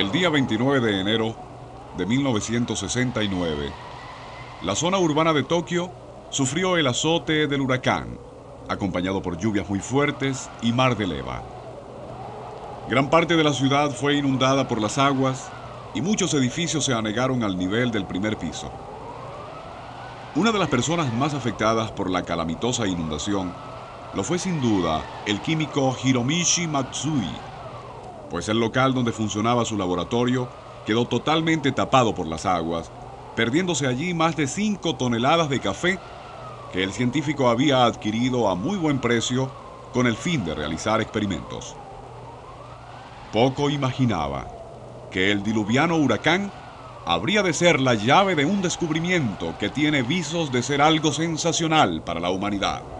El día 29 de enero de 1969, la zona urbana de Tokio sufrió el azote del huracán, acompañado por lluvias muy fuertes y mar de leva. Gran parte de la ciudad fue inundada por las aguas y muchos edificios se anegaron al nivel del primer piso. Una de las personas más afectadas por la calamitosa inundación lo fue sin duda el químico Hiromishi Matsui, pues el local donde funcionaba su laboratorio quedó totalmente tapado por las aguas, perdiéndose allí más de 5 toneladas de café que el científico había adquirido a muy buen precio con el fin de realizar experimentos. Poco imaginaba que el diluviano huracán habría de ser la llave de un descubrimiento que tiene visos de ser algo sensacional para la humanidad.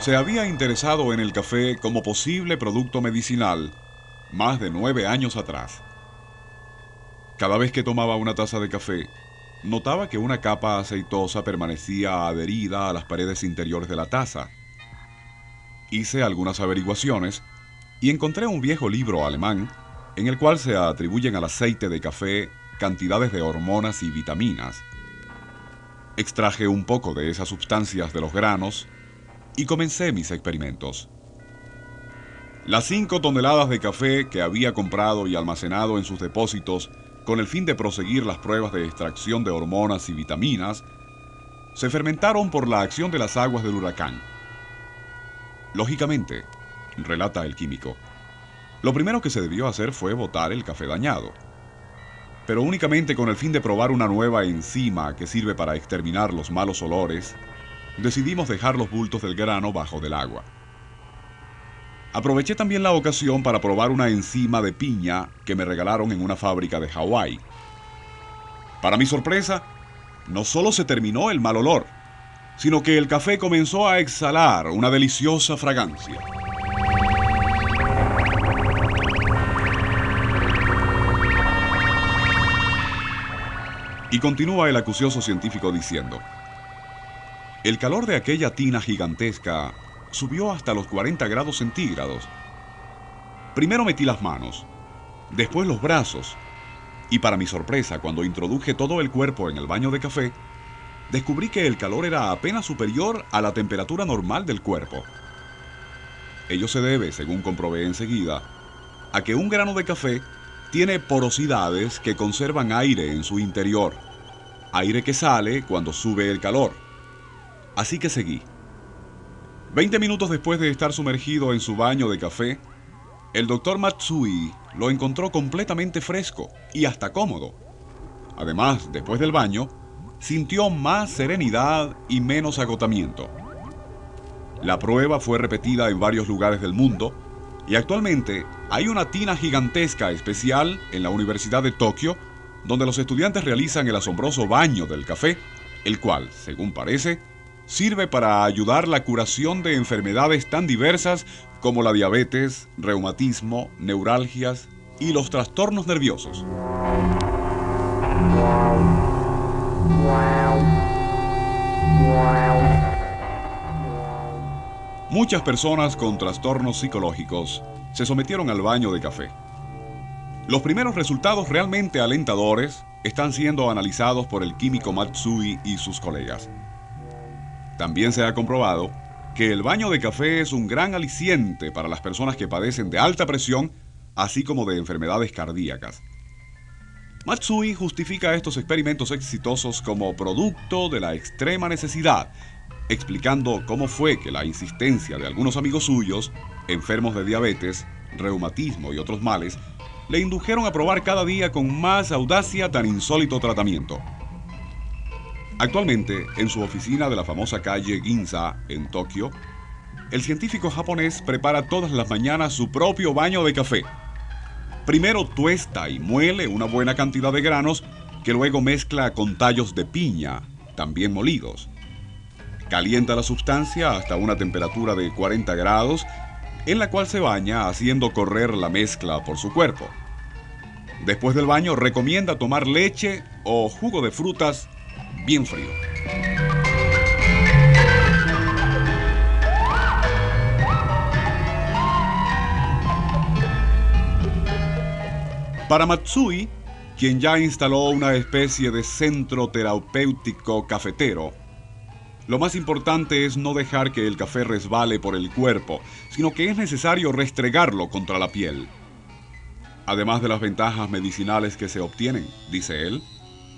Se había interesado en el café como posible producto medicinal más de nueve años atrás. Cada vez que tomaba una taza de café, notaba que una capa aceitosa permanecía adherida a las paredes interiores de la taza. Hice algunas averiguaciones y encontré un viejo libro alemán en el cual se atribuyen al aceite de café cantidades de hormonas y vitaminas. Extraje un poco de esas sustancias de los granos y comencé mis experimentos. Las 5 toneladas de café que había comprado y almacenado en sus depósitos con el fin de proseguir las pruebas de extracción de hormonas y vitaminas, se fermentaron por la acción de las aguas del huracán. Lógicamente, relata el químico, lo primero que se debió hacer fue botar el café dañado, pero únicamente con el fin de probar una nueva enzima que sirve para exterminar los malos olores, decidimos dejar los bultos del grano bajo del agua. Aproveché también la ocasión para probar una enzima de piña que me regalaron en una fábrica de Hawái. Para mi sorpresa, no solo se terminó el mal olor, sino que el café comenzó a exhalar una deliciosa fragancia. Y continúa el acucioso científico diciendo, el calor de aquella tina gigantesca subió hasta los 40 grados centígrados. Primero metí las manos, después los brazos, y para mi sorpresa, cuando introduje todo el cuerpo en el baño de café, descubrí que el calor era apenas superior a la temperatura normal del cuerpo. Ello se debe, según comprobé enseguida, a que un grano de café tiene porosidades que conservan aire en su interior, aire que sale cuando sube el calor. Así que seguí. Veinte minutos después de estar sumergido en su baño de café, el doctor Matsui lo encontró completamente fresco y hasta cómodo. Además, después del baño, sintió más serenidad y menos agotamiento. La prueba fue repetida en varios lugares del mundo y actualmente hay una tina gigantesca especial en la Universidad de Tokio donde los estudiantes realizan el asombroso baño del café, el cual, según parece, sirve para ayudar la curación de enfermedades tan diversas como la diabetes, reumatismo, neuralgias y los trastornos nerviosos. Muchas personas con trastornos psicológicos se sometieron al baño de café. Los primeros resultados realmente alentadores están siendo analizados por el químico Matsui y sus colegas. También se ha comprobado que el baño de café es un gran aliciente para las personas que padecen de alta presión, así como de enfermedades cardíacas. Matsui justifica estos experimentos exitosos como producto de la extrema necesidad, explicando cómo fue que la insistencia de algunos amigos suyos, enfermos de diabetes, reumatismo y otros males, le indujeron a probar cada día con más audacia tan insólito tratamiento. Actualmente, en su oficina de la famosa calle Ginza, en Tokio, el científico japonés prepara todas las mañanas su propio baño de café. Primero tuesta y muele una buena cantidad de granos que luego mezcla con tallos de piña, también molidos. Calienta la sustancia hasta una temperatura de 40 grados, en la cual se baña haciendo correr la mezcla por su cuerpo. Después del baño recomienda tomar leche o jugo de frutas bien frío. Para Matsui, quien ya instaló una especie de centro terapéutico cafetero, lo más importante es no dejar que el café resbale por el cuerpo, sino que es necesario restregarlo contra la piel. Además de las ventajas medicinales que se obtienen, dice él,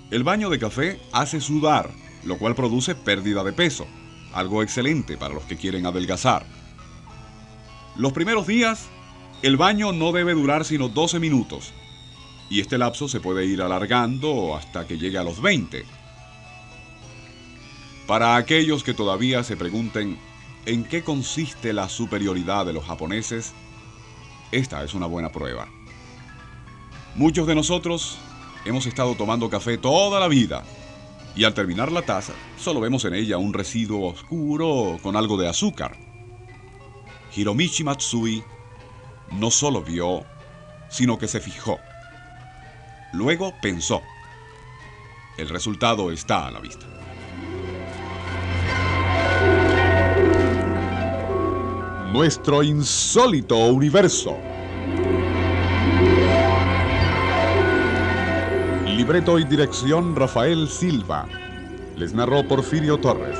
el baño de café hace sudar, lo cual produce pérdida de peso, algo excelente para los que quieren adelgazar. Los primeros días, el baño no debe durar sino 12 minutos, y este lapso se puede ir alargando hasta que llegue a los 20. Para aquellos que todavía se pregunten en qué consiste la superioridad de los japoneses, esta es una buena prueba. Muchos de nosotros hemos estado tomando café toda la vida y al terminar la taza solo vemos en ella un residuo oscuro con algo de azúcar. Hiromichi Matsui no solo vio, sino que se fijó. Luego pensó. El resultado está a la vista. Nuestro insólito universo. Libreto y dirección Rafael Silva. Les narró Porfirio Torres.